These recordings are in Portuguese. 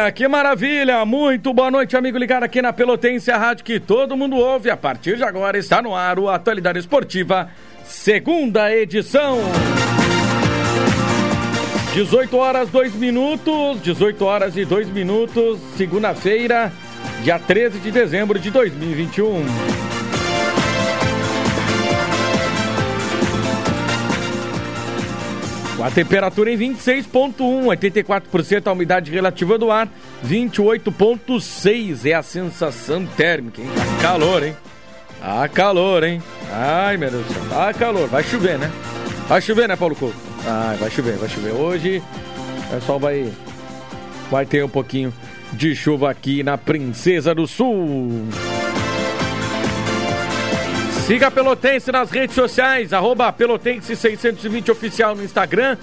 maravilha, que maravilha! Muito boa noite, amigo ligado aqui na Pelotense, a rádio que todo mundo ouve. A partir de agora está no ar o Atualidade Esportiva, segunda edição. 18 horas 2 minutos, 18 horas e 2 minutos, segunda-feira, dia 13 de dezembro de 2021. A temperatura em 26,1, 84% a umidade relativa do ar, 28,6 é a sensação térmica, hein? Tá calor, hein? Ah, calor, hein? Ai, meu Deus do céu. Ah, calor. Vai chover, né? Vai chover, né, Paulo Couto? Ai, vai chover, vai chover. Hoje o pessoal vai, vai ter um pouquinho de chuva aqui na Princesa do Sul. Siga a Pelotense nas redes sociais, arroba Pelotense 620 Oficial no Instagram,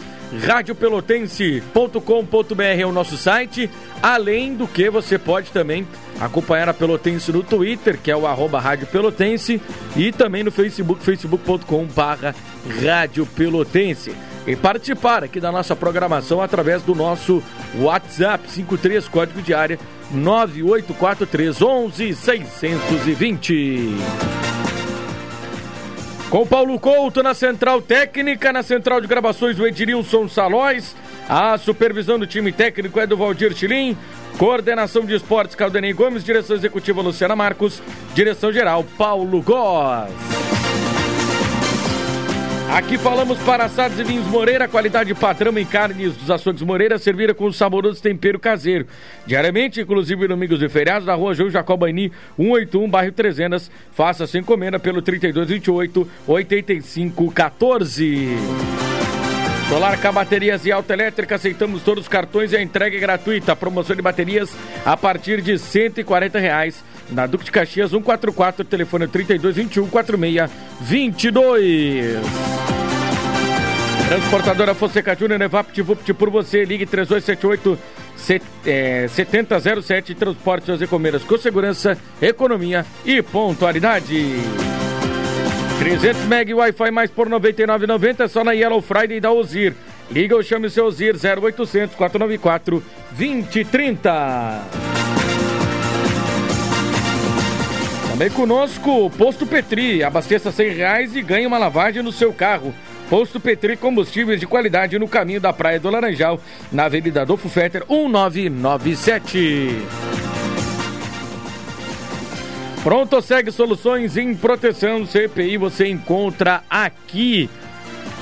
radiopelotense.com.br é o nosso site, além do que você pode também acompanhar a Pelotense no Twitter, que é o arroba Rádio Pelotense, e também no Facebook, facebook.com Rádio Pelotense. E participar aqui da nossa programação através do nosso WhatsApp 53 código de área 9843 11 620. Com Paulo Couto na central técnica, na central de gravações o Edirilson Salóis, a supervisão do time técnico é do Valdir Chilim, coordenação de esportes Caldenei Gomes, direção executiva Luciana Marcos, direção geral Paulo Góes. Aqui falamos para assados e vinhos Moreira, qualidade padrão em carnes dos açougues Moreira, servida com saboroso tempero caseiro. Diariamente, inclusive domingos e feriados, na rua João Jacobaini, 181, bairro Trezenas. Faça sua encomenda pelo 3228 8514. Solar K Baterias e Autoelétrica, aceitamos todos os cartões e a entrega é gratuita. Promoção de baterias a partir de 140 reais. Na Duque de Caxias 144, telefone 3221 4622. Transportadora Fonseca Júnior, Nevapt Vupt por você, ligue 3278 7007 transporte suas encomendas com segurança, economia e pontualidade. 300 MB Wi-Fi mais por 99,90 só na Yellow Friday da Ozir. Liga ou chame o seu Ozir 0800 494 2030. Também conosco, Posto Petri. Abasteça 100 reais e ganhe uma lavagem no seu carro. Posto Petri Combustíveis de qualidade no caminho da Praia do Laranjal, na Avenida Adolfo Fetter, 1997. Pronto, segue soluções em proteção CPI, você encontra aqui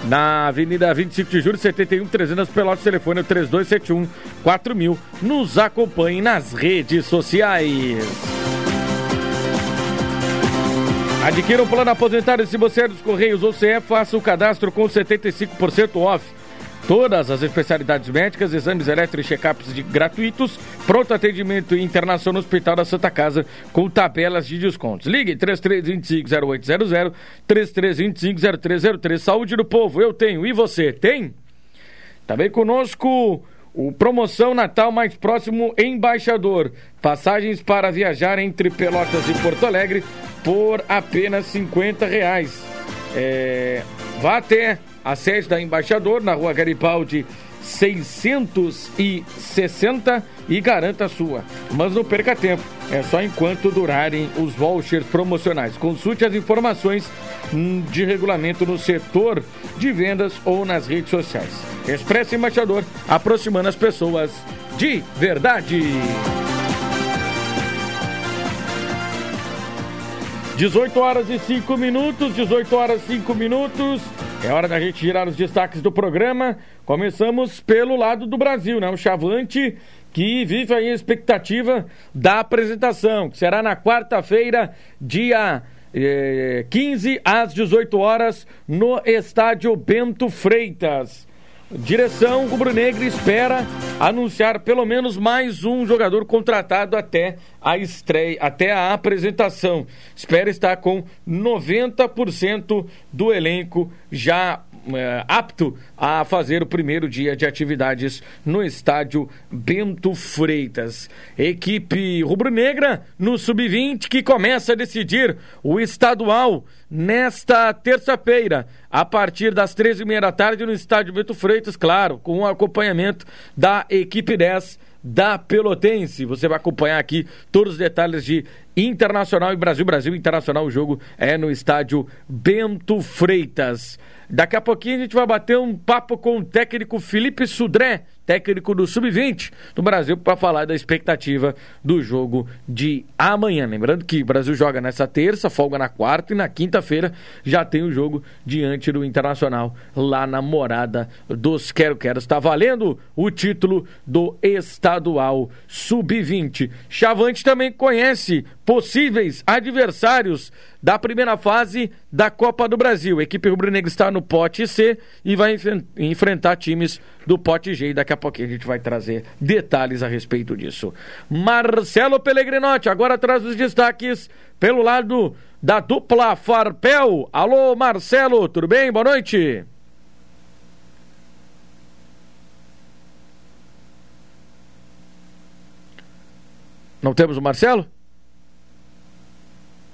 na Avenida 25 de Julho, 71 300 Pelotas, telefone 3271 4000. Nos acompanhe nas redes sociais. Adquira um plano aposentado se você é dos Correios ou CE, faça o cadastro com 75% off. Todas as especialidades médicas, exames elétricos e check-ups gratuitos, pronto atendimento e internação no Hospital da Santa Casa com tabelas de descontos. Ligue 3325-0800, 3325-0303. Saúde do povo, eu tenho. E você, tem? Também conosco o Promoção Natal Mais Próximo Embaixador. Passagens para viajar entre Pelotas e Porto Alegre por apenas 50 reais. É, vá até a sede da Embaixador, na rua Garibaldi 660 e garanta a sua. Mas não perca tempo, é só enquanto durarem os vouchers promocionais. Consulte as informações hum, de regulamento no setor de vendas ou nas redes sociais. Expresso Embaixador, aproximando as pessoas de verdade. 18 horas e 5 minutos, 18 horas e 5 minutos. É hora da gente girar os destaques do programa. Começamos pelo lado do Brasil, né? O Chavante que vive aí a expectativa da apresentação, que será na quarta-feira, dia eh, 15 às 18 horas, no estádio Bento Freitas. Direção rubro-negra espera anunciar pelo menos mais um jogador contratado até a estreia, até a apresentação. Espera estar com 90% do elenco já é, apto a fazer o primeiro dia de atividades no estádio Bento Freitas. Equipe rubro-negra no sub-20 que começa a decidir o estadual nesta terça-feira, a partir das 13h30 da tarde no estádio Bento Freitas, claro, com o acompanhamento da equipe 10 da Pelotense. Você vai acompanhar aqui todos os detalhes de Internacional e Brasil. Brasil Internacional, o jogo é no estádio Bento Freitas. Daqui a pouquinho a gente vai bater um papo com o técnico Felipe Sudré, técnico do Sub-20 do Brasil, para falar da expectativa do jogo de amanhã. Lembrando que o Brasil joga nessa terça, folga na quarta e na quinta-feira já tem o jogo diante do Internacional lá na morada dos Quero Quero. Está valendo o título do estadual Sub-20. Chavante também conhece possíveis adversários da primeira fase da Copa do Brasil. A equipe rubro-negra está no pote C e vai enfrentar times do pote G. E daqui a pouquinho a gente vai trazer detalhes a respeito disso. Marcelo Pellegrinotti agora traz os destaques pelo lado da dupla Farpel. Alô, Marcelo, tudo bem? Boa noite. Não temos o Marcelo?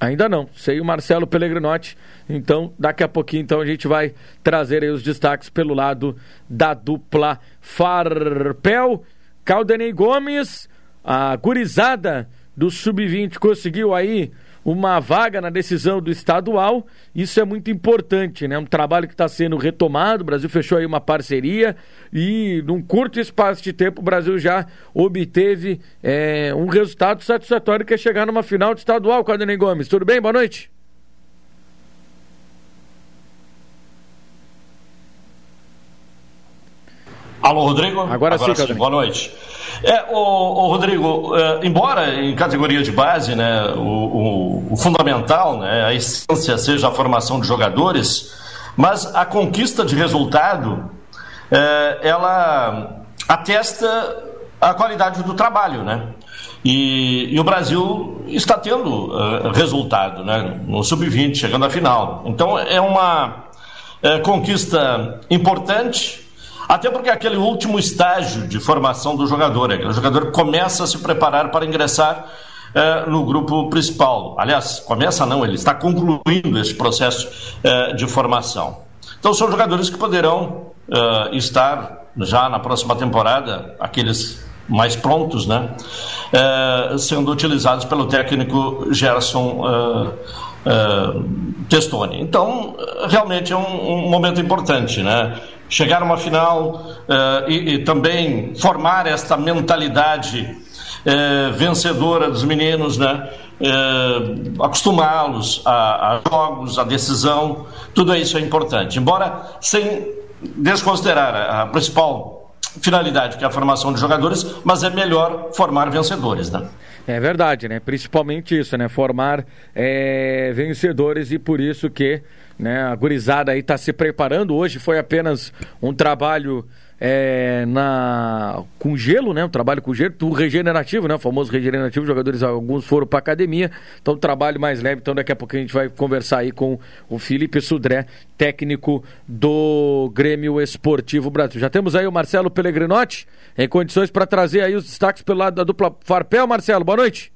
Ainda não. Sei o Marcelo Pellegrinotti. Então, daqui a pouquinho, então, a gente vai trazer os destaques pelo lado da dupla Farpel. Caldenei Gomes, a gurizada do Sub-20 conseguiu aí uma vaga na decisão do estadual. Isso é muito importante, né? Um trabalho que está sendo retomado. O Brasil fechou aí uma parceria e, num curto espaço de tempo, o Brasil já obteve é, um resultado satisfatório que é chegar numa final de estadual. Caldenei Gomes, tudo bem? Boa noite. Alô, Rodrigo? Agora, Agora sim, sim boa noite. É, o, o Rodrigo, é, embora em categoria de base, né, o, o, o, fundamental, né, a essência seja a formação de jogadores, mas a conquista de resultado, é, ela atesta a qualidade do trabalho, né? E, e o Brasil está tendo uh, resultado, né? No sub-20, chegando à final. Então é uma é, conquista importante até porque é aquele último estágio de formação do jogador, é o jogador começa a se preparar para ingressar é, no grupo principal. Aliás, começa não, ele está concluindo esse processo é, de formação. Então são jogadores que poderão é, estar já na próxima temporada, aqueles mais prontos, né? sendo utilizados pelo técnico Gerson Testoni. Então, realmente é um, um momento importante, né? Chegar a uma final uh, e, e, também formar esta mentalidade uh, vencedora dos meninos, né? Uh, acostumá-los a, a, jogos, a decisão, tudo isso é importante. Embora sem desconsiderar a, a principal finalidade, que é a formação de jogadores, mas é melhor formar vencedores, né? É verdade, né? Principalmente isso, né? Formar é, vencedores e por isso que né? A gurizada aí está se preparando. Hoje foi apenas um trabalho é, na com gelo, né? Um trabalho com gelo, o regenerativo, né? O famoso regenerativo. Jogadores, alguns foram para academia, então trabalho mais leve. Então daqui a pouco a gente vai conversar aí com o Felipe Sudré, técnico do Grêmio Esportivo Brasil. Já temos aí o Marcelo Pellegrinotti em condições para trazer aí os destaques pelo lado da dupla Farpel. Marcelo, boa noite.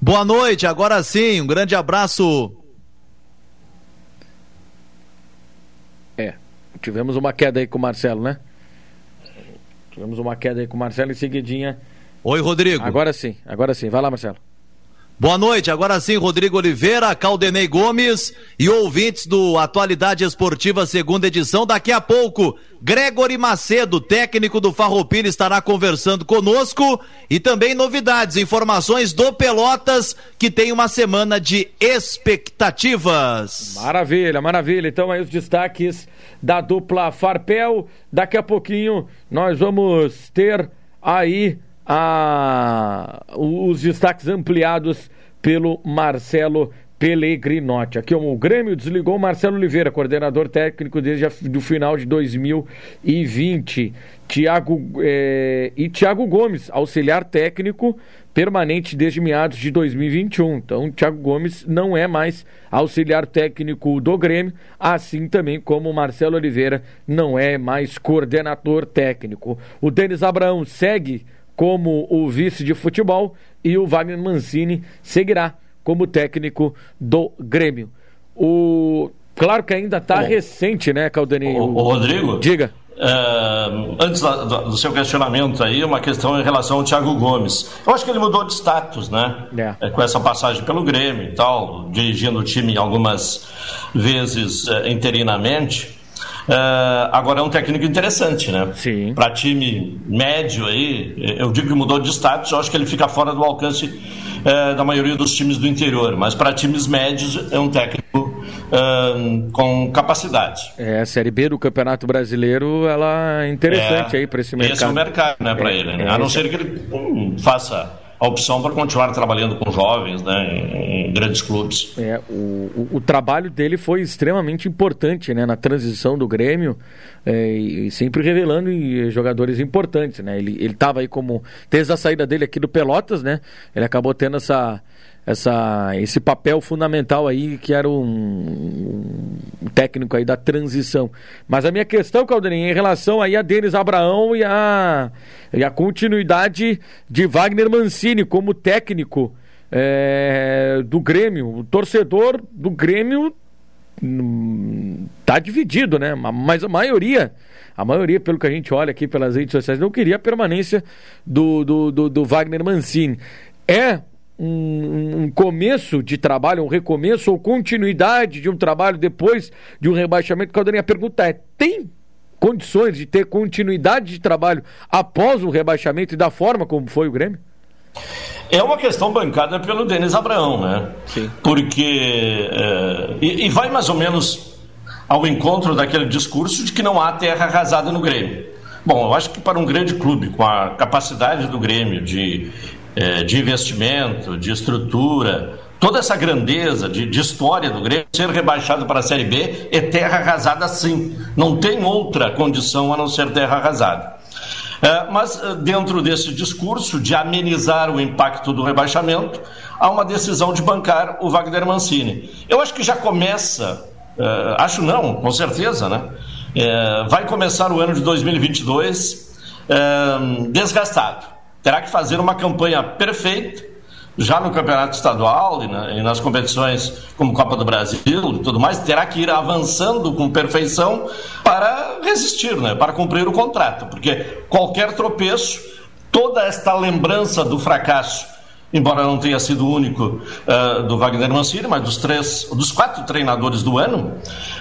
Boa noite, agora sim, um grande abraço É. Tivemos uma queda aí com o Marcelo, né? Tivemos uma queda aí com o Marcelo em seguidinha. Oi, Rodrigo. Agora sim, agora sim. Vai lá, Marcelo. Boa noite, agora sim, Rodrigo Oliveira, Caldenei Gomes e ouvintes do Atualidade Esportiva, segunda edição. Daqui a pouco, Gregory Macedo, técnico do Farroupilha, estará conversando conosco e também novidades, informações do Pelotas, que tem uma semana de expectativas. Maravilha, maravilha. Então aí os destaques da dupla Farpel. Daqui a pouquinho nós vamos ter aí a, os destaques ampliados pelo Marcelo Pellegrinotti. Aqui o Grêmio desligou Marcelo Oliveira, coordenador técnico desde o final de 2020. Thiago, é, e Thiago Gomes, auxiliar técnico permanente desde meados de 2021. Então, Thiago Gomes não é mais auxiliar técnico do Grêmio, assim também como Marcelo Oliveira não é mais coordenador técnico. O Denis Abraão segue como o vice de futebol e o Wagner Mancini seguirá como técnico do Grêmio. O claro que ainda está recente, né, Caldaninho? O, o, Rodrigo. Diga. Uh, antes do, do, seu questionamento aí, uma questão em relação ao Thiago Gomes. Eu acho que ele mudou de status, né? É. Com essa passagem pelo Grêmio e tal, dirigindo o time algumas vezes uh, interinamente. Uh, agora é um técnico interessante, né? Sim. Para time médio aí, eu digo que mudou de status, eu acho que ele fica fora do alcance da maioria dos times do interior, mas para times médios é um técnico uh, com capacidade. É, a Série B do Campeonato Brasileiro, ela é interessante é, aí para esse mercado. Esse é o mercado, né, para é, ele. Né? É, a não ser que ele hum, faça a opção para continuar trabalhando com jovens, né, em, grandes clubes. É, o, o, trabalho dele foi extremamente importante, né, na transição do Grêmio é, e sempre revelando jogadores importantes, né. Ele estava aí como desde a saída dele aqui do Pelotas, né, ele acabou tendo essa essa, esse papel fundamental aí que era um, um, técnico aí da transição. Mas a minha questão, Caldeirinho, em relação aí a Denis Abraão e a, e a continuidade de Wagner Mancini como técnico é, do Grêmio. O torcedor do Grêmio hum, tá dividido, né? Mas a maioria a maioria, pelo que a gente olha aqui pelas redes sociais, não queria a permanência do, do, do, do Wagner Mancini. É um, um, começo de trabalho, um recomeço ou continuidade de um trabalho depois de um rebaixamento? Caldarinha, a pergunta é: tem condições de ter continuidade de trabalho após o rebaixamento e da forma como foi o Grêmio? É uma questão bancada pelo Denis Abraão, né? Sim. Porque. É, e, e vai mais ou menos ao encontro daquele discurso de que não há terra arrasada no Grêmio. Bom, eu acho que para um grande clube, com a capacidade do Grêmio de é, de investimento, de estrutura, toda essa grandeza de, de, história do Grêmio, ser rebaixado para a Série B é terra arrasada sim. Não tem outra condição a não ser terra arrasada. É, mas é, dentro desse discurso de amenizar o impacto do rebaixamento, há uma decisão de bancar o Wagner Mancini. Eu acho que já começa, é, acho não, com certeza, né? É, vai começar o ano de 2022 é, desgastado terá que fazer uma campanha perfeita, já no campeonato estadual e, na, e, nas competições como Copa do Brasil e tudo mais, terá que ir avançando com perfeição para resistir, né? para cumprir o contrato, porque qualquer tropeço, toda esta lembrança do fracasso embora não tenha sido o único uh, do Wagner Mancini, mas dos três, dos quatro treinadores do ano,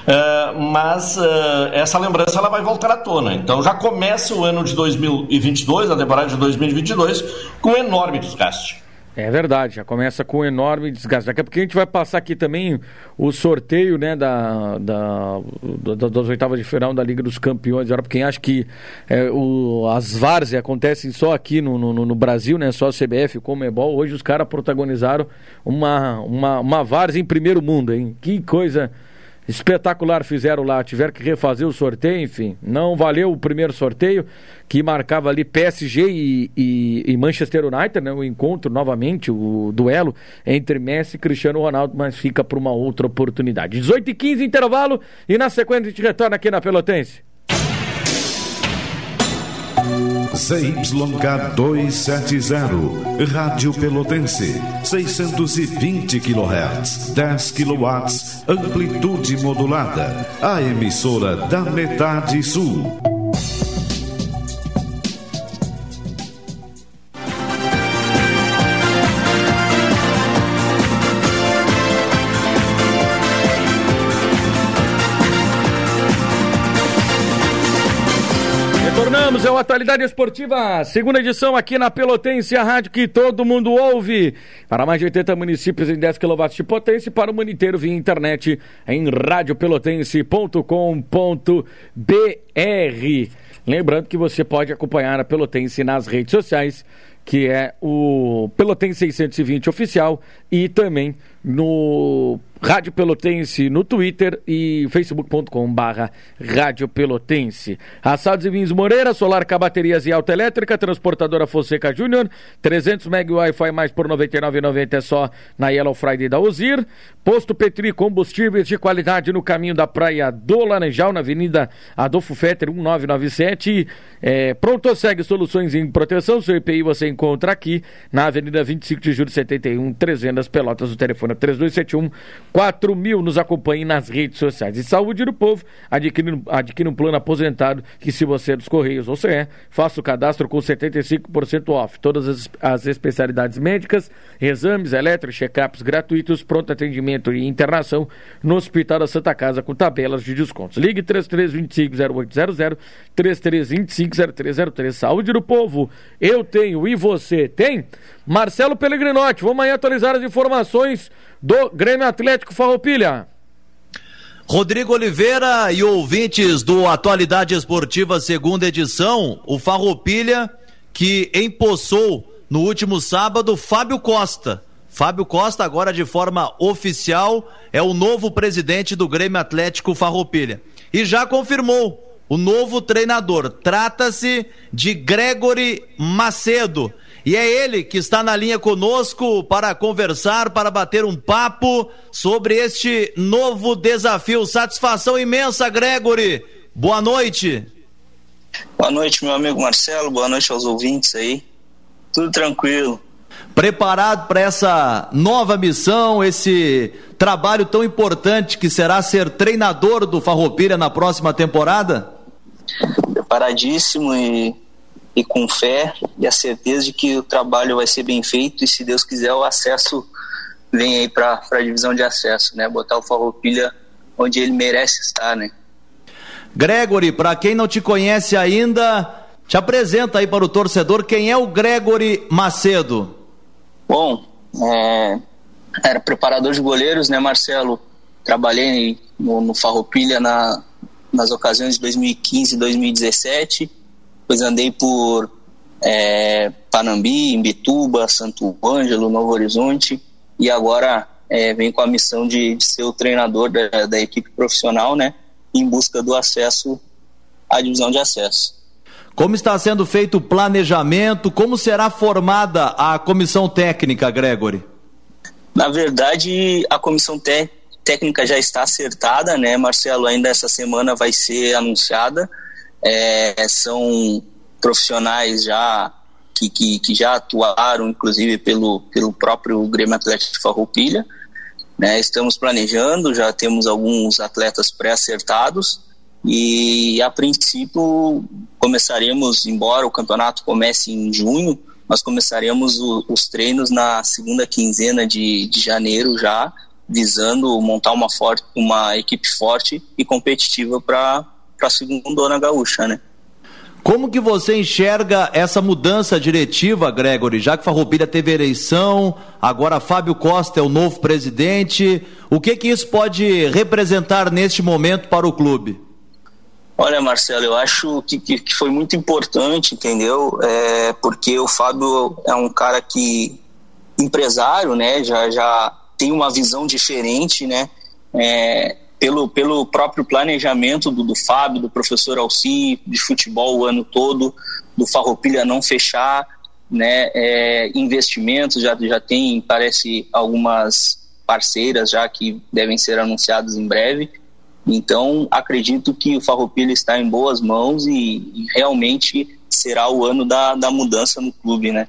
uh, mas uh, essa lembrança ela vai voltar à tona. Então já começa o ano de 2022, a temporada de 2022, com enorme desgaste. É verdade, já começa com um enorme desgaste. Daqui a pouco a gente vai passar aqui também o sorteio né, da, da, da das oitavas de final da Liga dos Campeões. Agora, quem acha que é, o, as várzeas acontecem só aqui no, no, no, Brasil, né, só a CBF, o Comebol, hoje os caras protagonizaram uma, uma, uma várzea em primeiro mundo, hein? Que coisa espetacular fizeram lá, tiveram que refazer o sorteio, enfim, não valeu o primeiro sorteio, que marcava ali PSG e, e, e, Manchester United, né, o encontro novamente, o duelo entre Messi e Cristiano Ronaldo, mas fica para uma outra oportunidade. 18 e 15 intervalo, e na sequência a gente retorna aqui na Pelotense. ZYK 270, Rádio Pelotense, 620 kHz, 10 kW, amplitude modulada, a emissora da metade sul. Voltamos ao Atualidade Esportiva, segunda edição aqui na Pelotense, a rádio que todo mundo ouve. Para mais de 80 municípios em 10 kW de potência para o mundo inteiro via internet em radiopelotense.com.br. Lembrando que você pode acompanhar a Pelotense nas redes sociais, que é o Pelotense 620 Oficial e também no Rádio Pelotense no Twitter e facebook.com barra Rádio Pelotense. Assados e Vinhos Moreira, Solar com baterias e autoelétrica, transportadora Fonseca Júnior, 300 MB Wi-Fi mais por 99,90 é só na Yellow Friday da Ozir. Posto Petri, combustíveis de qualidade no caminho da Praia do Laranjal, na Avenida Adolfo Fetter 1997. É, pronto, segue soluções em proteção, seu EPI você encontra aqui na Avenida 25 de Julho 71, 300 Pelotas, o telefone programa. 3271 4000. Nos acompanhe nas redes sociais. E saúde do povo, adquire, um plano aposentado que se você é dos Correios ou se é, faça o cadastro com 75% off. Todas as, as especialidades médicas, exames, elétricos, check-ups gratuitos, pronto atendimento e internação no Hospital da Santa Casa com tabelas de descontos. Ligue 3325-0800, 3325-0303. Saúde do povo, eu tenho e você tem? Marcelo Pellegrinotti, vamos aí atualizar as informações do Grêmio Atlético Farroupilha. Rodrigo Oliveira e ouvintes do Atualidade Esportiva segunda edição, o Farroupilha que empossou no último sábado Fábio Costa. Fábio Costa agora de forma oficial é o novo presidente do Grêmio Atlético Farroupilha e já confirmou o novo treinador. Trata-se de Gregory Macedo. E é ele que está na linha conosco para conversar, para bater um papo sobre este novo desafio. Satisfação imensa, Gregory. Boa noite. Boa noite, meu amigo Marcelo. Boa noite aos ouvintes aí. Tudo tranquilo. Preparado para essa nova missão, esse trabalho tão importante que será ser treinador do Farroupilha na próxima temporada? Preparadíssimo e e com fé e a certeza de que o trabalho vai ser bem feito e se Deus quiser o acesso vem aí para a divisão de acesso, né? Botar o Farroupilha onde ele merece estar, né? Gregory, para quem não te conhece ainda, te apresenta aí para o torcedor quem é o Gregory Macedo. Bom, é, era preparador de goleiros, né, Marcelo? Trabalhei no, no Farroupilha na, nas ocasiões de 2015 e 2017 depois andei por é, Panambi, Imbituba, Santo Ângelo, Novo Horizonte e agora é, venho com a missão de, de ser o treinador da, da, equipe profissional, né, em busca do acesso à divisão de acesso. Como está sendo feito o planejamento? Como será formada a comissão técnica, Gregory? Na verdade, a comissão técnica já está acertada, né, Marcelo? Ainda essa semana vai ser anunciada é, são profissionais já que, que, que, já atuaram, inclusive, pelo, pelo próprio Grêmio Atlético de Farroupilha. Né? Estamos planejando, já temos alguns atletas pré-acertados e, a princípio, começaremos, embora o campeonato comece em junho, nós começaremos o, os treinos na segunda quinzena de, de janeiro já, visando montar uma, forte, uma equipe forte e competitiva para para a segunda gaúcha, né? Como que você enxerga essa mudança diretiva, Gregory? Já que Farroupilha teve eleição, agora Fábio Costa é o novo presidente. O que que isso pode representar neste momento para o clube? Olha, Marcelo, eu acho que, que, que foi muito importante, entendeu? É, porque o Fábio é um cara que empresário, né? Já já tem uma visão diferente, né? É, pelo, pelo próprio planejamento do, do Fábio, do professor Alci, de futebol o ano todo, do Farroupilha não fechar, né, é, investimentos, já, já tem, parece, algumas parceiras já que devem ser anunciadas em breve, então acredito que o Farroupilha está em boas mãos e, e realmente será o ano da, da mudança no clube, né.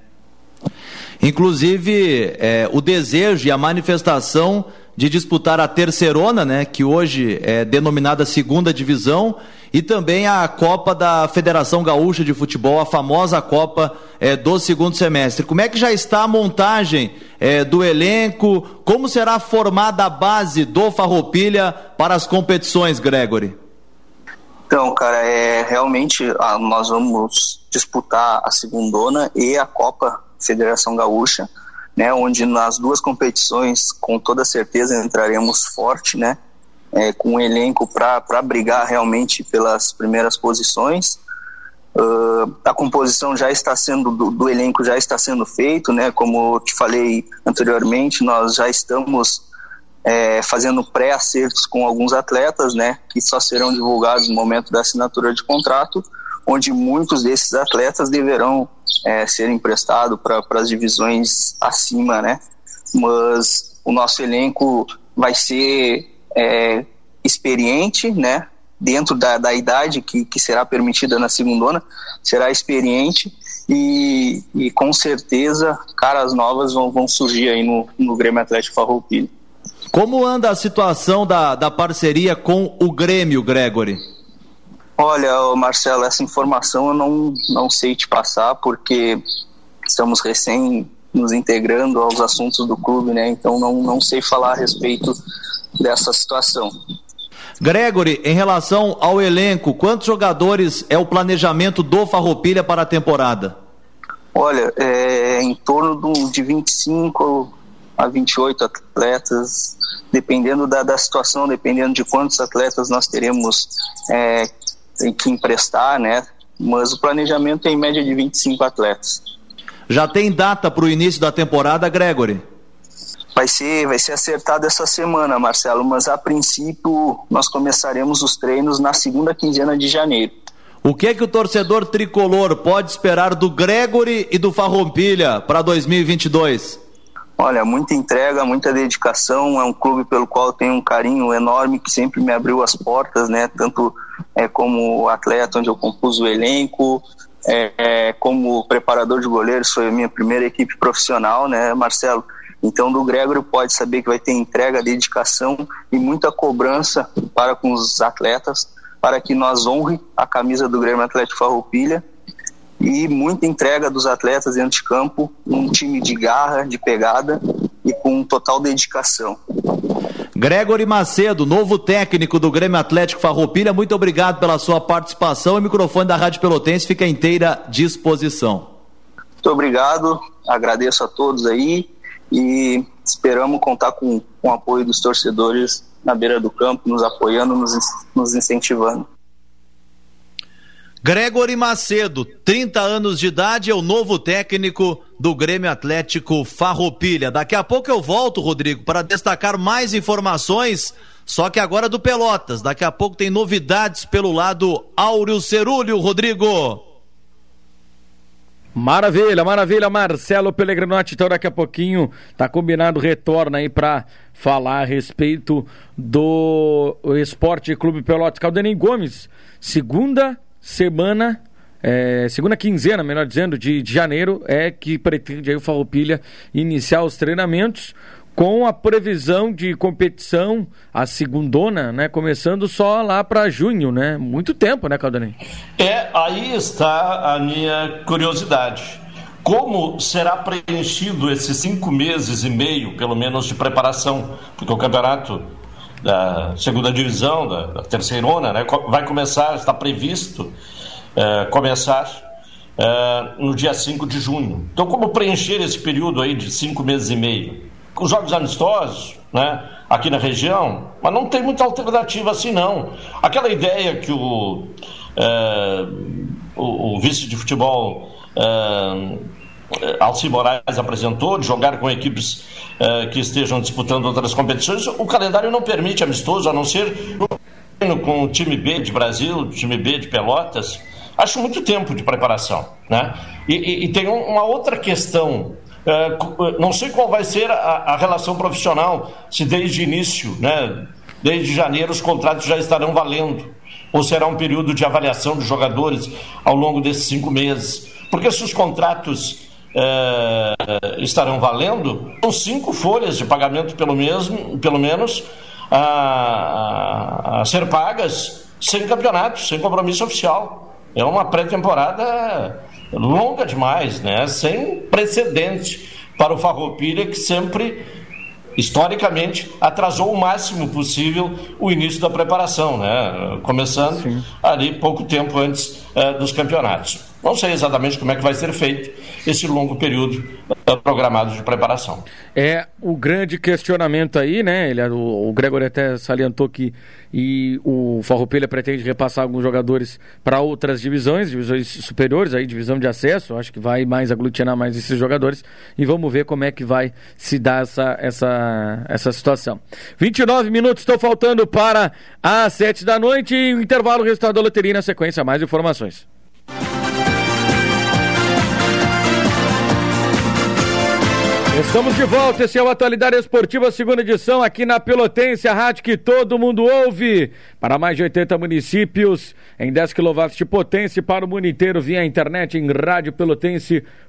Inclusive, é, o desejo e a manifestação de disputar a terceirona, né, que hoje é denominada segunda divisão, e também a Copa da Federação Gaúcha de Futebol, a famosa Copa é, do segundo semestre. Como é que já está a montagem é, do elenco? Como será formada a base do Farroupilha para as competições, Gregory? Então, cara, é realmente nós vamos disputar a segundona e a Copa Federação Gaúcha né, onde nas duas competições, com toda certeza, entraremos forte, né, é, com um elenco para brigar realmente pelas primeiras posições. Uh, a composição já está sendo do, do, elenco já está sendo feito, né? Como eu te falei anteriormente, nós já estamos é, fazendo pré-acertos com alguns atletas, né? Que só serão divulgados no momento da assinatura de contrato onde muitos desses atletas deverão é, ser emprestados para as divisões acima, né? Mas o nosso elenco vai ser é, experiente, né? Dentro da, da idade que, que será permitida na segunda, será experiente e, e com certeza caras novas vão, vão surgir aí no, no Grêmio Atlético Farroupilha. Como anda a situação da, da parceria com o Grêmio, Gregory? Olha, Marcelo, essa informação eu não, não sei te passar, porque estamos recém nos integrando aos assuntos do clube, né? Então não, não sei falar a respeito dessa situação. Gregory, em relação ao elenco, quantos jogadores é o planejamento do Farroupilha para a temporada? Olha, é em torno de 25 a 28 atletas, dependendo da, da situação, dependendo de quantos atletas nós teremos é, que emprestar, né? Mas o planejamento é em média de 25 atletas. Já tem data para o início da temporada, Gregory? Vai ser, vai ser acertado essa semana, Marcelo, mas a princípio nós começaremos os treinos na segunda quinzena de janeiro. O que é que o torcedor tricolor pode esperar do Gregory e do Farroupilha para 2022? Olha, muita entrega, muita dedicação. É um clube pelo qual tenho um carinho enorme, que sempre me abriu as portas, né? Tanto é, como atleta, onde eu compus o elenco, é, é, como preparador de goleiros, foi a minha primeira equipe profissional, né, Marcelo? Então, do Gregório pode saber que vai ter entrega, dedicação e muita cobrança para com os atletas, para que nós honre a camisa do Grêmio Atlético Farroupilha e muita entrega dos atletas dentro de campo, um time de garra, de pegada e com total dedicação. Gregory Macedo, novo técnico do Grêmio Atlético Farroupilha, muito obrigado pela sua participação. O microfone da Rádio Pelotense fica à inteira disposição. Muito obrigado, agradeço a todos aí e esperamos contar com, com o apoio dos torcedores na beira do campo, nos apoiando, nos, nos incentivando. Gregory Macedo, 30 anos de idade, é o novo técnico do Grêmio Atlético Farroupilha. Daqui a pouco eu volto, Rodrigo, para destacar mais informações, só que agora do Pelotas. Daqui a pouco tem novidades pelo lado Áureo Cerúlio, Rodrigo. Maravilha, maravilha, Marcelo Pellegrinotti. Então daqui a pouquinho tá combinado retorna aí para falar a respeito do Esporte Clube Pelotas. Caldenim Gomes, segunda semana, é, segunda quinzena, melhor dizendo, de, de janeiro, é que pretende aí o Farroupilha iniciar os treinamentos com a previsão de competição, a segundona, né, começando só lá para junho, né? Muito tempo, né, Caldanem? É, aí está a minha curiosidade. Como será preenchido esses cinco meses e meio, pelo menos, de preparação? Porque o campeonato da segunda divisão, da, da terceirona, né, vai começar, está previsto é, começar é, no dia 5 de junho. Então, como preencher esse período aí de cinco meses e meio? Os jogos amistosos, né, aqui na região, mas não tem muita alternativa assim, não. Aquela ideia que o, é, o, o vice de futebol Alci Moraes apresentou, de jogar com equipes uh, que estejam disputando outras competições, o calendário não permite amistoso, a não ser com o time B de Brasil, time B de Pelotas. Acho muito tempo de preparação. Né? E, e, e tem uma outra questão. Uh, não sei qual vai ser a, a, relação profissional, se desde início, né, desde janeiro, os contratos já estarão valendo. Ou será um período de avaliação dos jogadores ao longo desses cinco meses. Porque se os contratos é, estarão valendo, são cinco folhas de pagamento pelo, mesmo, pelo menos a, a, ser pagas sem campeonato, sem compromisso oficial. É uma pré-temporada longa demais, né? sem precedente para o Farroupilha, que sempre, historicamente, atrasou o máximo possível o início da preparação, né? começando Sim. ali pouco tempo antes uh, dos campeonatos. Não sei exatamente como é que vai ser feito esse longo período uh, programado de preparação. É o grande questionamento aí, né? Ele, o, o Gregor até salientou que e o Farroupilha pretende repassar alguns jogadores para outras divisões, divisões superiores, aí divisão de acesso, acho que vai mais aglutinar mais esses jogadores e vamos ver como é que vai se dar essa, essa, essa situação. 29 minutos estão faltando para as 7 da noite intervalo resultado da loteria na sequência mais informações. Estamos de volta, esse é o Atualidade Esportiva, segunda edição, aqui na Pelotense, a rádio que todo mundo ouve. Para mais de 80 municípios, em 10 kW de potência, para o mundo inteiro, via internet em radiopelotense.com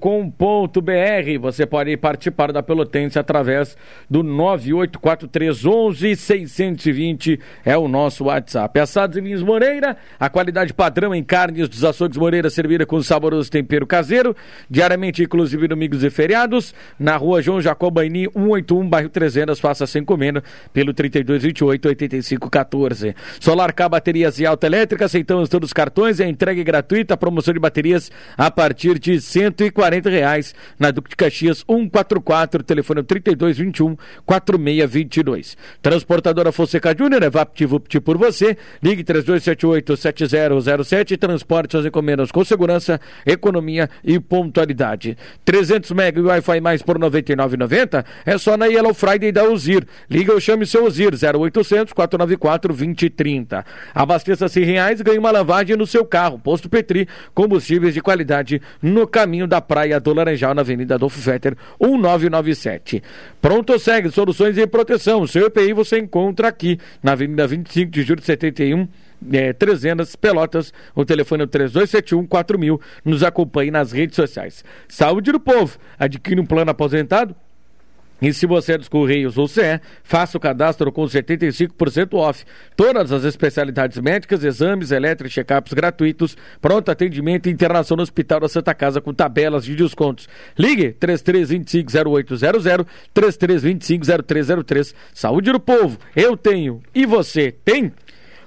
com.br Você pode participar da Pelotense através do 984311620 é o nosso WhatsApp. Assados e Lins Moreira, a qualidade padrão em carnes dos açougues Moreira servida com saboroso tempero caseiro, diariamente inclusive domingos e feriados, na rua João Jacobaini 181, bairro 300, faça sem encomenda pelo 3228 8514. Solar K baterias e autoelétrica, aceitamos todos os cartões, é entrega gratuita, promoção de baterias a partir de 100 cento e quarenta reais na Duque de Caxias 144, telefone 3221 4622. Transportadora Fonseca Júnior, é VaptVupt por você, ligue 3278 7007 transporte suas encomendas com segurança, economia e pontualidade. 300 MB Wi-Fi mais por 99,90 é só na Yellow Friday da Uzir. Liga ou chame seu Uzir 0800 494 2030. Abasteça 100 reais e ganhe uma lavagem no seu carro. Posto Petri, combustíveis de qualidade no caminho da Praia do Laranjal, na Avenida Adolfo Fetter, 1997. Pronto segue, soluções em proteção. Seu EPI você encontra aqui, na Avenida 25 de Julho de 71. É, 300 Pelotas, o telefone é o 3271 4000. Nos acompanhe nas redes sociais. Saúde do povo. Adquire um plano aposentado? E se você é dos Correios ou CE, faça o cadastro com 75% off. Todas as especialidades médicas, exames, elétricos, check-ups gratuitos, pronto atendimento e internação no Hospital da Santa Casa com tabelas de descontos. Ligue 3325-0800, 3325-0303. Saúde do povo, eu tenho e você tem?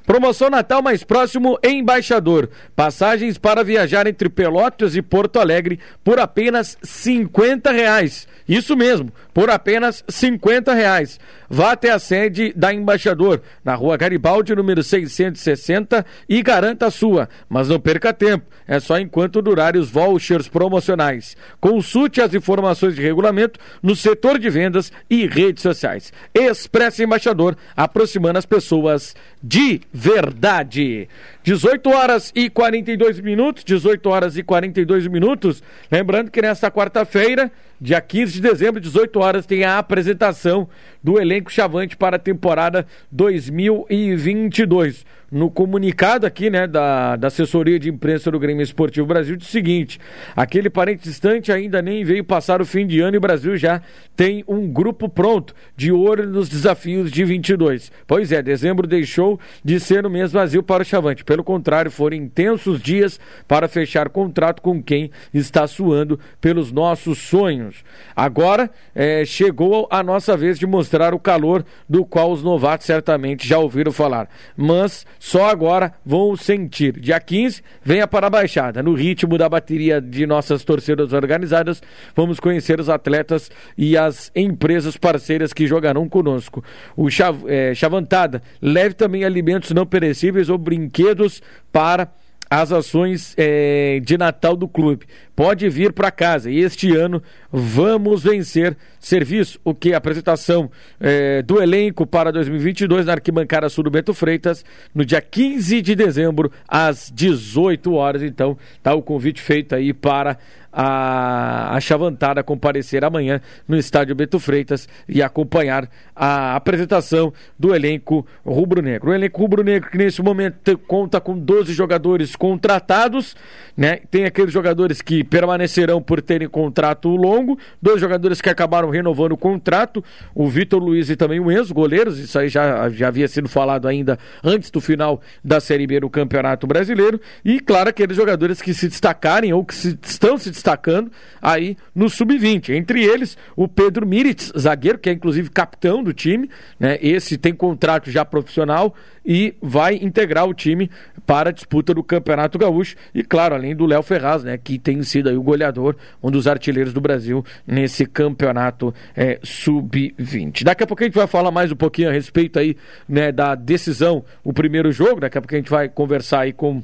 Promoção Natal mais próximo Embaixador. Passagens para viajar entre Pelotas e Porto Alegre por apenas 50 reais. Isso mesmo, por apenas 50 reais. Vá até a sede da Embaixador, na rua Garibaldi, número 660, e garanta a sua. Mas não perca tempo, é só enquanto durarem os vouchers promocionais. Consulte as informações de regulamento no setor de vendas e redes sociais. Expresso Embaixador, aproximando as pessoas de verdade. 18 horas e 42 minutos, 18 horas e 42 minutos. Lembrando que nesta quarta-feira, dia 15 de dezembro, 18 horas, tem a apresentação do elenco Chavante para a temporada 2022 no comunicado aqui, né, da, da assessoria de imprensa do Grêmio Esportivo Brasil, diz o seguinte: aquele parente distante ainda nem veio passar o fim de ano e o Brasil já tem um grupo pronto, de olho nos desafios de 22. Pois é, dezembro deixou de ser o mês vazio para o Chavante. Pelo contrário, foram intensos dias para fechar contrato com quem está suando pelos nossos sonhos. Agora é, chegou a nossa vez de mostrar o calor do qual os novatos certamente já ouviram falar. Mas só agora vão sentir. Dia 15, venha para a Baixada. No ritmo da bateria de nossas torcidas organizadas, vamos conhecer os atletas e as empresas parceiras que jogarão conosco. O Chav é, Chavantada leve também alimentos não perecíveis ou brinquedos para as ações é, de Natal do clube. Pode vir para casa e este ano vamos vencer. Serviço, o que? Apresentação é, do elenco para 2022 na Arquibancada Sul do Bento Freitas, no dia 15 de dezembro, às 18 horas. Então, tá o convite feito aí para a, a Chavantada comparecer amanhã no estádio Beto Freitas e acompanhar a apresentação do elenco rubro-negro. O elenco rubro-negro que nesse momento conta com 12 jogadores contratados, né? Tem aqueles jogadores que permanecerão por terem contrato longo, dois jogadores que acabaram renovando o contrato, o Vitor Luiz e também o Enzo, goleiros, isso aí já, já havia sido falado ainda antes do final da Série B do Campeonato Brasileiro, e claro, aqueles jogadores que se destacarem ou que se, estão se destacando destacando aí no sub-20. Entre eles, o Pedro Miritz, zagueiro, que é inclusive capitão do time, né? Esse tem contrato já profissional e vai integrar o time para a disputa do Campeonato Gaúcho. E claro, além do Léo Ferraz, né? Que tem sido aí o goleador, um dos artilheiros do Brasil nesse campeonato é, sub-20. Daqui a pouco a gente vai falar mais um pouquinho a respeito aí, né, da decisão, o primeiro jogo. Daqui a pouco a gente vai conversar aí com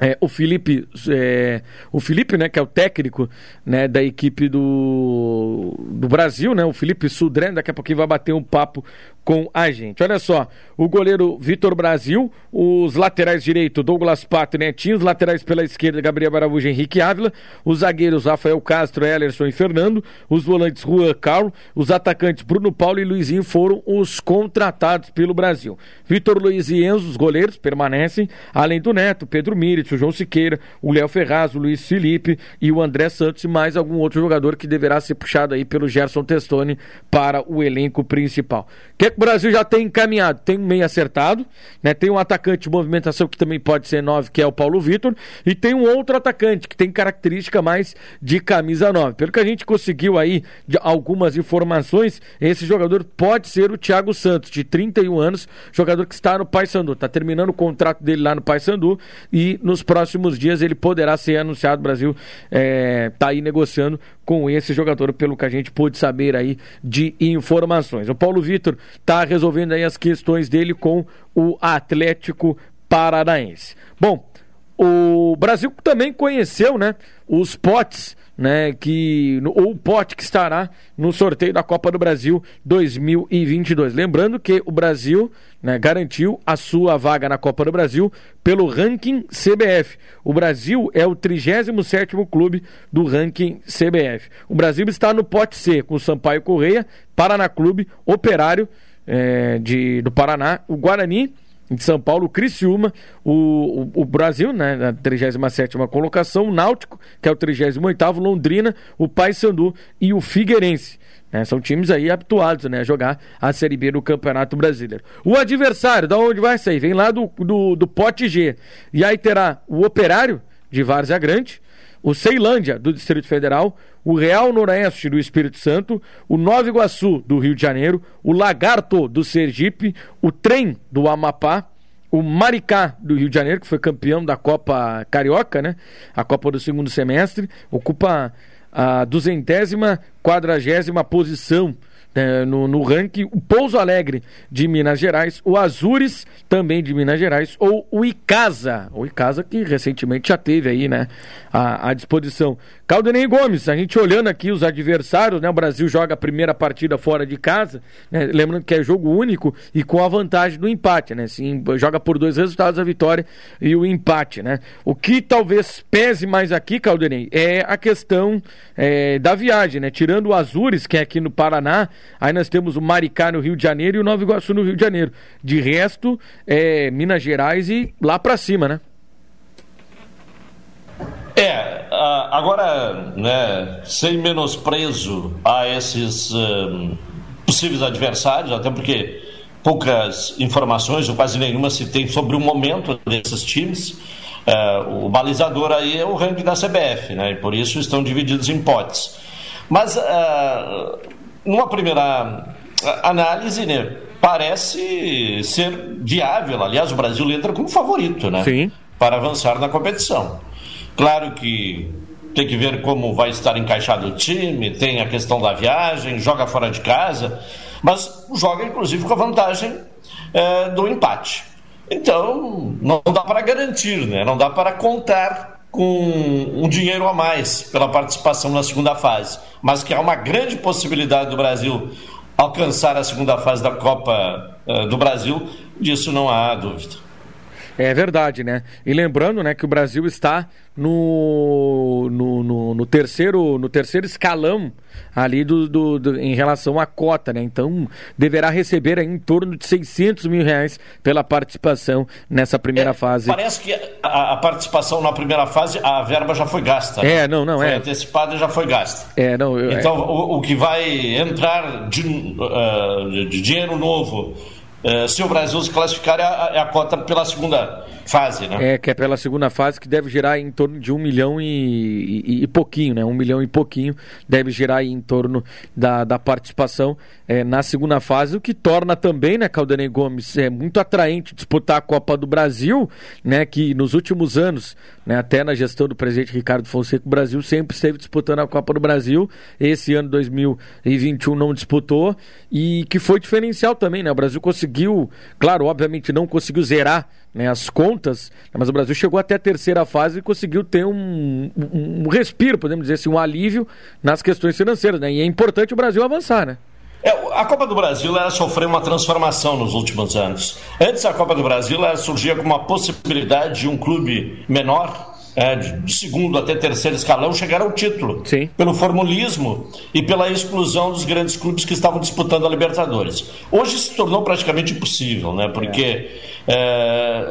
é, o Felipe, é, o Felipe, né, que é o técnico, né, da equipe do, do Brasil, né, o Felipe Sudren, daqui a pouquinho vai bater um papo com a gente. Olha só, o goleiro Vitor Brasil, os laterais direito Douglas Pato e Netinho, os laterais pela esquerda Gabriel Araújo e Henrique Ávila, os zagueiros Rafael Castro, Ellerson e Fernando, os volantes Juan Carlos, os atacantes Bruno Paulo e Luizinho foram os contratados pelo Brasil. Vitor Luiz e Enzo, os goleiros, permanecem, além do Neto, Pedro Miritz, o João Siqueira, o Léo Ferraz, o Luiz Felipe e o André Santos e mais algum outro jogador que deverá ser puxado aí pelo Gerson Testoni para o elenco principal. O que, é que o Brasil já tem encaminhado? Tem um meio acertado, né? Tem um atacante de movimentação que também pode ser nove, que é o Paulo Vitor, e tem um outro atacante que tem característica mais de camisa 9. Pelo que a gente conseguiu aí algumas informações, esse jogador pode ser o Thiago Santos, de 31 anos, jogador que está no Paysandu, está terminando o contrato dele lá no Paysandu e nos próximos dias ele poderá ser anunciado. O Brasil está é, tá aí negociando com esse jogador, pelo que a gente pôde saber aí de informações. O Paulo Vitor está resolvendo aí as questões dele com o Atlético Paranaense. Bom, o Brasil também conheceu, né, os potes né, que ou o pote que estará no sorteio da Copa do Brasil 2022. Lembrando que o Brasil né, garantiu a sua vaga na Copa do Brasil pelo ranking CBF. O Brasil é o 37º clube do ranking CBF. O Brasil está no pote C com o Sampaio Correia, Paraná Clube, Operário é, de, do Paraná, o Guarani de São Paulo, o Criciúma, o, o, o Brasil, né, na 37 colocação, o Náutico, que é o 38 Londrina, o Paysandu e o Figueirense. Né, são times aí habituados né, a jogar a Série B do Campeonato Brasileiro. O adversário, da onde vai sair? Vem lá do, do, do pote G. E aí terá o Operário, de Várzea Grande, o Ceilândia, do Distrito Federal, o Real Noroeste do Espírito Santo, o Nova Iguaçu do Rio de Janeiro, o Lagarto do Sergipe, o Trem do Amapá, o Maricá do Rio de Janeiro, que foi campeão da Copa Carioca, né? A Copa do segundo semestre, ocupa a duzentésima, quadragésima posição no, no ranking, o Pouso Alegre de Minas Gerais, o Azures também de Minas Gerais, ou o Icasa, o Icasa que recentemente já teve aí, né, à, à disposição. Caldenei Gomes, a gente olhando aqui os adversários, né, o Brasil joga a primeira partida fora de casa, né, lembrando que é jogo único e com a vantagem do empate, né, sim, joga por dois resultados a vitória e o empate, né. O que talvez pese mais aqui, Caldenei, é a questão é, da viagem, né, tirando o Azures, que é aqui no Paraná, Aí nós temos o Maricá no Rio de Janeiro e o Nova Iguaçu no Rio de Janeiro. De resto, é Minas Gerais e lá para cima, né? É, agora, né, sem menosprezo a esses um, possíveis adversários, até porque poucas informações, ou quase nenhuma, se tem sobre o momento desses times. Uh, o balizador aí é o ranking da CBF, né, e por isso estão divididos em potes. Mas uh, numa primeira análise, né, parece ser viável. Aliás, o Brasil entra como favorito, né? Sim. Para avançar na competição. Claro que tem que ver como vai estar encaixado o time, tem a questão da viagem, joga fora de casa, mas joga inclusive com a vantagem é, do empate. Então, não dá para garantir, né? não dá para contar com um dinheiro a mais pela participação na segunda fase, mas que há uma grande possibilidade do Brasil alcançar a segunda fase da Copa uh, do Brasil, disso não há dúvida. É verdade, né? E lembrando, né, que o Brasil está no, no, no, no terceiro no terceiro escalão ali do, do, do, em relação à cota, né? Então deverá receber em torno de 600 mil reais pela participação nessa primeira é, fase. Parece que a, a, participação na primeira fase a verba já foi gasta. É, não, não foi é. antecipada e já foi gasta. É, não. Eu, então é... o, o, que vai entrar de, uh, de dinheiro novo Uh, se o Brasil se classificar, é a, é a, cota pela segunda fase, né? É, que é pela segunda fase, que deve girar em torno de um milhão e, e, e pouquinho, né? Um milhão e pouquinho deve girar em torno da, da participação é, na segunda fase, o que torna também, né, Caldanei Gomes, é muito atraente disputar a Copa do Brasil, né? Que nos últimos anos, né, até na gestão do presidente Ricardo Fonseca, o Brasil sempre esteve disputando a Copa do Brasil. Esse ano 2021 não disputou e que foi diferencial também, né? O Brasil conseguiu, claro, obviamente não conseguiu zerar né, as contas, mas o Brasil chegou até a terceira fase e conseguiu ter um, um, um respiro, podemos dizer assim, um alívio nas questões financeiras, né? E é importante o Brasil avançar, né? É, a Copa do Brasil ela sofreu uma transformação nos últimos anos. Antes a Copa do Brasil ela surgia como uma possibilidade de um clube menor é, de segundo até terceiro escalão chegar ao título. Sim. Pelo formulismo e pela exclusão dos grandes clubes que estavam disputando a Libertadores. Hoje se tornou praticamente impossível, né? porque é. É,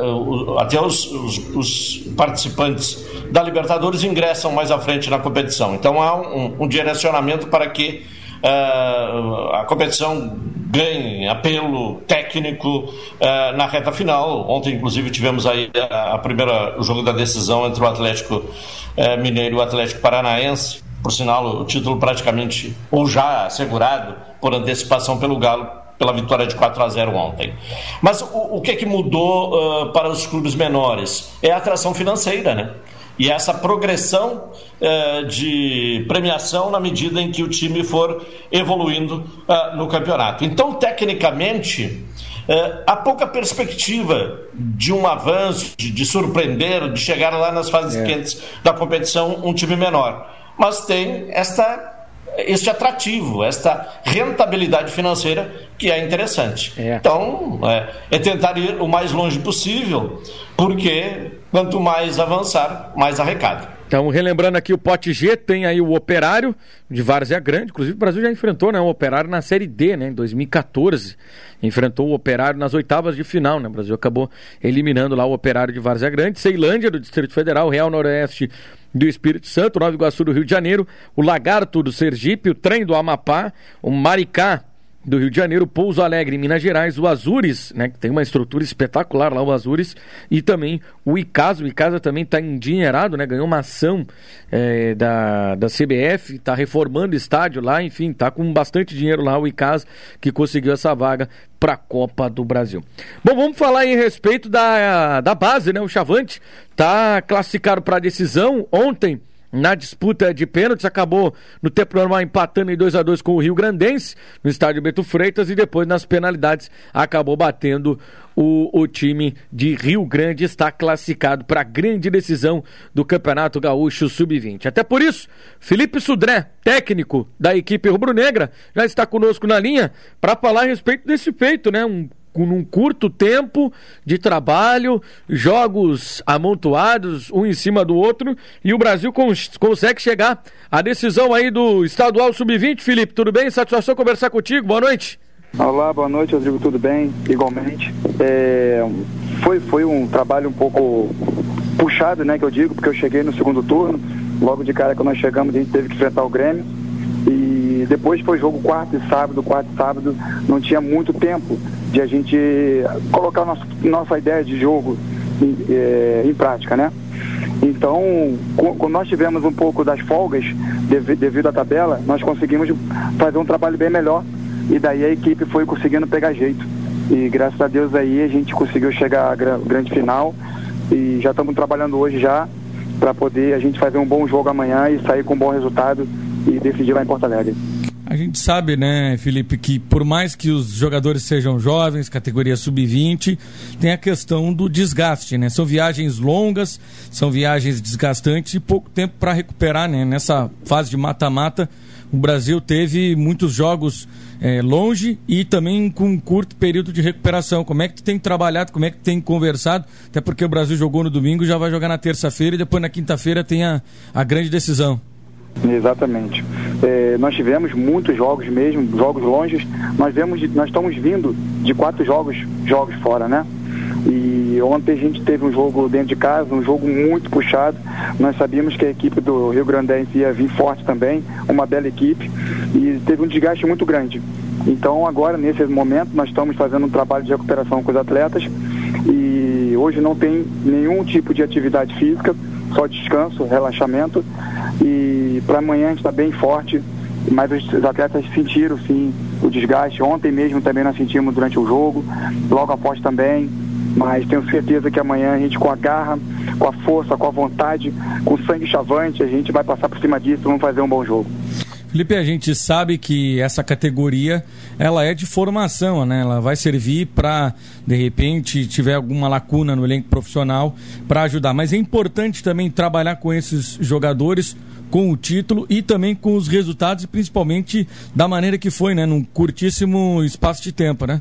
até os, os, os, participantes da Libertadores ingressam mais à frente na competição. Então há um, um direcionamento para que a competição ganhe apelo técnico uh, na reta final. Ontem, inclusive, tivemos aí a, primeira o jogo da decisão entre o Atlético uh, Mineiro e o Atlético Paranaense. Por sinal, o título praticamente ou já assegurado por antecipação pelo Galo pela vitória de 4 a 0 ontem. Mas o, o que é que mudou uh, para os clubes menores? É a atração financeira, né? E essa progressão eh, de premiação na medida em que o time for evoluindo eh, no campeonato. Então, tecnicamente, eh, há pouca perspectiva de um avanço, de, de, surpreender, de chegar lá nas fases é. quentes da competição um time menor. Mas tem esta este atrativo, esta rentabilidade financeira que é interessante. É. Então, é, é, tentar ir o mais longe possível, porque quanto mais avançar, mais arrecada. Então, relembrando aqui o pote G, tem aí o Operário de Várzea Grande. Inclusive, o Brasil já enfrentou né, o Operário na Série D, né, em 2014. Enfrentou o Operário nas oitavas de final. Né? O Brasil acabou eliminando lá o Operário de Várzea Grande. Ceilândia, do Distrito Federal. Real Noroeste do Espírito Santo. Nova Iguaçu do Rio de Janeiro. O Lagarto do Sergipe. O Trem do Amapá. O Maricá do Rio de Janeiro, Pouso Alegre, Minas Gerais, o Azures, né, que tem uma estrutura espetacular lá, o Azures, e também o Icasa. O Icasa também está endinheirado, né, ganhou uma ação é, da, da CBF, está reformando estádio lá, enfim, está com bastante dinheiro lá, o Icasa, que conseguiu essa vaga para a Copa do Brasil. Bom, vamos falar em respeito da, da base, né, o Chavante está classificado para a decisão ontem na disputa de pênaltis, acabou no tempo normal empatando em 2 a 2 com o Rio Grandense, no estádio Beto Freitas, e depois nas penalidades acabou batendo o, o time de Rio Grande, está classificado para a grande decisão do Campeonato Gaúcho Sub-20. Até por isso, Felipe Sudré, técnico da equipe rubro-negra, já está conosco na linha para falar a respeito desse feito, né? Um num curto tempo de trabalho, jogos amontoados, um em cima do outro, e o Brasil cons consegue chegar à decisão aí do estadual sub-20. Felipe, tudo bem? Satisfação conversar contigo. Boa noite. Olá, boa noite, Rodrigo. Tudo bem? Igualmente. É, foi, foi um trabalho um pouco puxado, né, que eu digo, porque eu cheguei no segundo turno. Logo de cara, quando nós chegamos, a gente teve que enfrentar o Grêmio. Depois foi jogo quarto e sábado, quarto e sábado, não tinha muito tempo de a gente colocar nosso, nossa ideia de jogo em, é, em prática, né? Então, quando nós tivemos um pouco das folgas devido à tabela, nós conseguimos fazer um trabalho bem melhor e daí a equipe foi conseguindo pegar jeito. E graças a Deus aí a gente conseguiu chegar à grande final e já estamos trabalhando hoje já para poder a gente fazer um bom jogo amanhã e sair com um bom resultado e decidir lá em Porto Alegre. A gente sabe, né, Felipe, que por mais que os jogadores sejam jovens, categoria sub-20, tem a questão do desgaste, né? São viagens longas, são viagens desgastantes e pouco tempo para recuperar, né? Nessa fase de mata-mata, o Brasil teve muitos jogos é, longe e também com um curto período de recuperação. Como é que tu tem trabalhado, como é que tu tem conversado? Até porque o Brasil jogou no domingo, já vai jogar na terça-feira e depois na quinta-feira tem a, a grande decisão. Exatamente. É, nós tivemos muitos jogos mesmo, jogos longes. Nós vemos, nós estamos vindo de quatro jogos, jogos fora, né? E ontem a gente teve um jogo dentro de casa, um jogo muito puxado. Nós sabíamos que a equipe do Rio Grandense ia vir forte também, uma bela equipe, e teve um desgaste muito grande. Então agora, nesse momento, nós estamos fazendo um trabalho de recuperação com os atletas e hoje não tem nenhum tipo de atividade física, só descanso, relaxamento e para amanhã a gente está bem forte, mas os atletas sentiram sim o desgaste. Ontem mesmo também nós sentimos durante o jogo, logo após também. Mas tenho certeza que amanhã a gente com a garra, com a força, com a vontade, com o sangue chavante, a gente vai passar por cima disso e vamos fazer um bom jogo. Felipe, a gente sabe que essa categoria ela é de formação, né? Ela vai servir para, de repente, tiver alguma lacuna no elenco profissional para ajudar. Mas é importante também trabalhar com esses jogadores com o título e também com os resultados, principalmente da maneira que foi, né? Num curtíssimo espaço de tempo, né?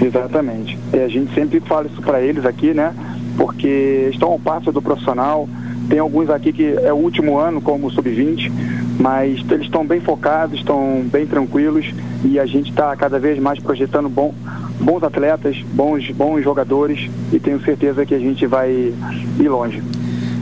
Exatamente. E a gente sempre fala isso para eles aqui, né? Porque estão ao passo do profissional. Tem alguns aqui que é o último ano como sub-20, mas eles estão bem focados, estão bem tranquilos e a gente está cada vez mais projetando bom, bons atletas, bons, bons jogadores e tenho certeza que a gente vai ir longe.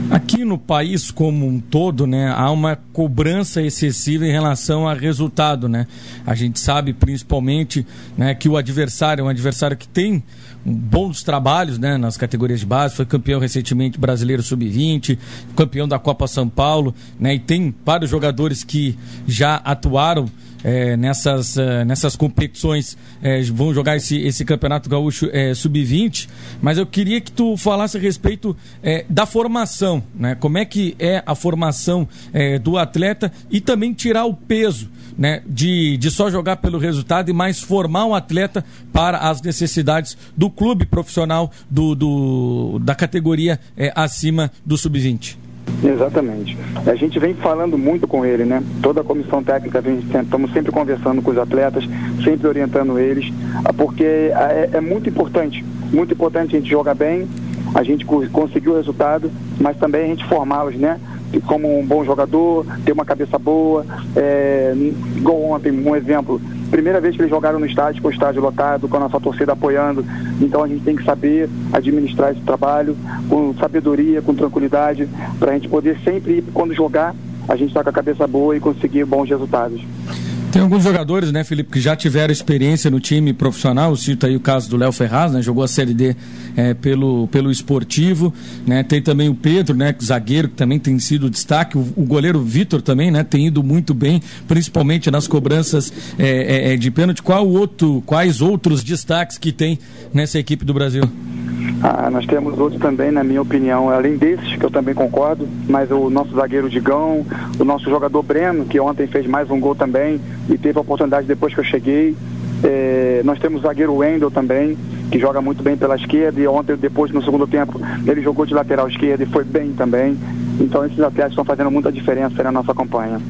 Aqui no país como um todo, né, há uma cobrança excessiva em relação a resultado, né? A gente sabe principalmente, né, que o adversário é um adversário que tem bons trabalhos, né, nas categorias de base, foi campeão recentemente brasileiro sub-20, campeão da Copa São Paulo, né, e tem vários jogadores que já atuaram é, nessas, uh, nessas competições, é, vão jogar esse, esse Campeonato Gaúcho é, Sub-20, mas eu queria que tu falasse a respeito é, da formação, né? Como é que é a formação é, do atleta e também tirar o peso, né? De, de só jogar pelo resultado e mais formar um atleta para as necessidades do clube profissional do, do da categoria é, acima do Sub-20. Exatamente. A gente vem falando muito com ele, né? Toda a comissão técnica, vem, estamos sempre conversando com os atletas, sempre orientando eles, ah, porque é, é muito importante, muito importante a gente jogar bem, a gente conseguir o resultado, mas também a gente formá-los, né? Como um bom jogador, ter uma cabeça boa, é, igual ontem, um exemplo, primeira vez que eles jogaram no estádio, com o estádio lotado, com a nossa torcida apoiando. Então a gente tem que saber administrar esse trabalho com sabedoria, com tranquilidade, para a gente poder sempre, quando jogar, a gente estar tá com a cabeça boa e conseguir bons resultados. Tem alguns jogadores, né, Felipe, que já tiveram experiência no time profissional. Cito aí o caso do Léo Ferraz, né, jogou a Série D é, pelo, pelo esportivo. Né, tem também o Pedro, né, zagueiro, que também tem sido destaque. O, o goleiro Vitor também né, tem ido muito bem, principalmente nas cobranças é, é, de pênalti. Qual outro, quais outros destaques que tem nessa equipe do Brasil? Ah, nós temos outros também, na minha opinião, além desses, que eu também concordo, mas o nosso zagueiro Digão, o nosso jogador Breno, que ontem fez mais um gol também e teve a oportunidade depois que eu cheguei. É, nós temos o zagueiro Wendel também, que joga muito bem pela esquerda e ontem, depois, no segundo tempo, ele jogou de lateral esquerda e foi bem também. Então esses atletas estão fazendo muita diferença na nossa campanha.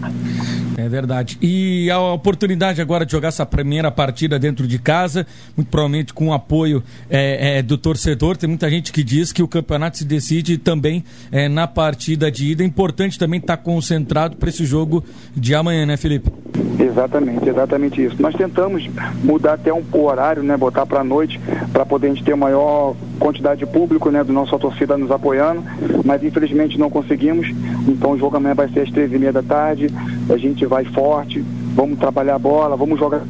É verdade. E a oportunidade agora de jogar essa primeira partida dentro de casa, muito provavelmente com o apoio é, é, do torcedor. Tem muita gente que diz que o campeonato se decide também é, na partida de ida. É importante também estar concentrado para esse jogo de amanhã, né, Felipe? Exatamente, exatamente isso. Nós tentamos mudar até um horário, né, botar para a noite, para poder a gente ter maior quantidade de público, né, do nossa torcida nos apoiando, mas infelizmente não conseguimos. Então o jogo amanhã vai ser às três e meia da tarde. A gente vai forte, vamos trabalhar a bola, vamos jogar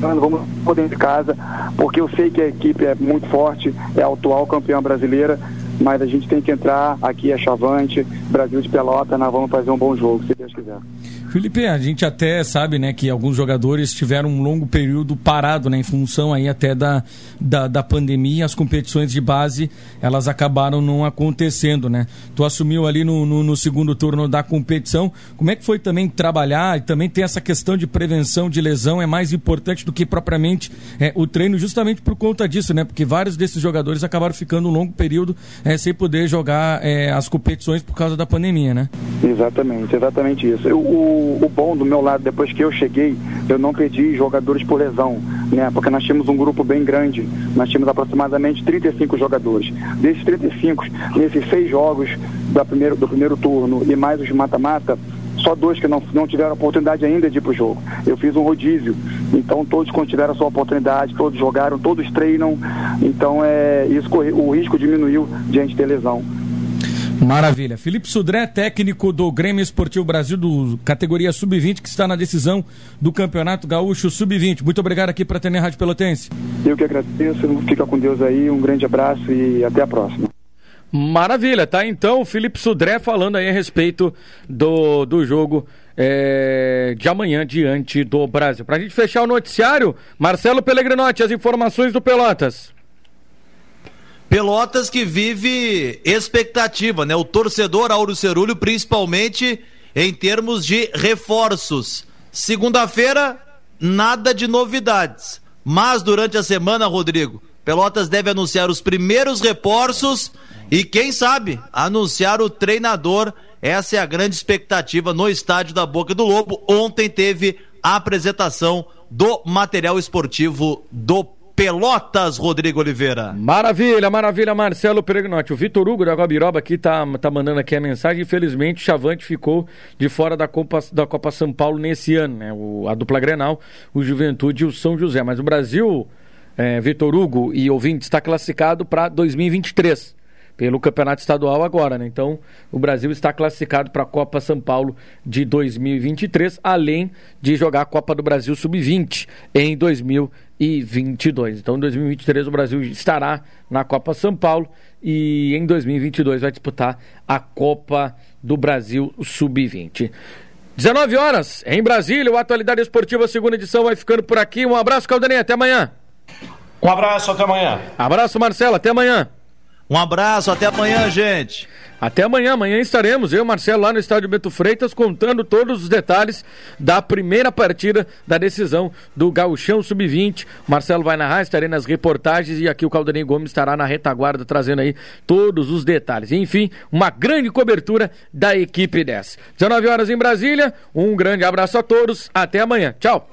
vamos poder de casa, porque eu sei que a equipe é muito forte, é a atual campeã brasileira, mas a gente tem que entrar aqui, é Chavante, Brasil de Pelota, nós vamos fazer um bom jogo, se Deus quiser. Felipe, a gente até sabe, né, que alguns jogadores tiveram um longo período parado, né, em função aí até da, da, da pandemia, as competições de base, elas acabaram não acontecendo, né? Tu assumiu ali no, no, no, segundo turno da competição, como é que foi também trabalhar e também ter essa questão de prevenção de lesão é mais importante do que propriamente é, o treino, justamente por conta disso, né? Porque vários desses jogadores acabaram ficando um longo período é, sem poder jogar é, as competições por causa da pandemia, né? Exatamente, exatamente isso. Eu, o o, bom do meu lado, depois que eu cheguei, eu não perdi jogadores por lesão, né? Porque nós tínhamos um grupo bem grande, nós tínhamos aproximadamente 35 jogadores. Desses 35, nesses seis jogos da primeiro, do primeiro turno e mais os mata-mata, só dois que não, não tiveram oportunidade ainda de ir para o jogo. Eu fiz um rodízio, então todos tiveram a sua oportunidade, todos jogaram, todos treinam, então é, isso, o risco diminuiu diante de lesão. Maravilha. Felipe Sudré, técnico do Grêmio Esportivo Brasil, do categoria Sub-20, que está na decisão do Campeonato Gaúcho Sub-20. Muito obrigado aqui para a TN Rádio Pelotense. Eu que agradeço, fica com Deus aí, um grande abraço e até a próxima. Maravilha, tá então o Felipe Sudré falando aí a respeito do, do jogo é, de amanhã diante do Brasil. Para a gente fechar o noticiário, Marcelo Pellegrinotti, as informações do Pelotas. Pelotas que vive expectativa, né? O torcedor Auro Cerulho, principalmente em termos de reforços. Segunda-feira, nada de novidades. Mas durante a semana, Rodrigo, Pelotas deve anunciar os primeiros reforços e, quem sabe, anunciar o treinador Essa é a grande expectativa no estádio da Boca do Lobo. Ontem teve a apresentação do material esportivo do Pelotas, Rodrigo Oliveira. Maravilha, maravilha, Marcelo Peregnotti. O Vitor Hugo da Guabiroba aqui tá, tá mandando aqui a mensagem. Infelizmente, o Chavante ficou de fora da Copa, da Copa São Paulo nesse ano, né? O, a dupla Grenal, o Juventude e o São José. Mas o Brasil, é, Vitor Hugo e ouvinte, está classificado para 2023 pelo Campeonato Estadual agora, né? Então, o Brasil está classificado para a Copa São Paulo de 2023, além de jogar a Copa do Brasil Sub-20 em 2022. Então, em 2023 o Brasil estará na Copa São Paulo e em 2022 vai disputar a Copa do Brasil Sub-20. 19 horas em Brasília, o Atualidade Esportiva segunda edição vai ficando por aqui. Um abraço, Caldanei, até amanhã. Um abraço, até amanhã. Abraço, Marcelo, até amanhã. Um abraço, até amanhã, gente. Até amanhã, amanhã estaremos, eu Marcelo, lá no estádio Beto Freitas, contando todos os detalhes da primeira partida da decisão do Gauchão Sub-20. Marcelo vai narrar, estarei nas reportagens e aqui o Caldarinho Gomes estará na retaguarda trazendo aí todos os detalhes. Enfim, uma grande cobertura da equipe 10. 19 horas em Brasília, um grande abraço a todos, até amanhã. Tchau.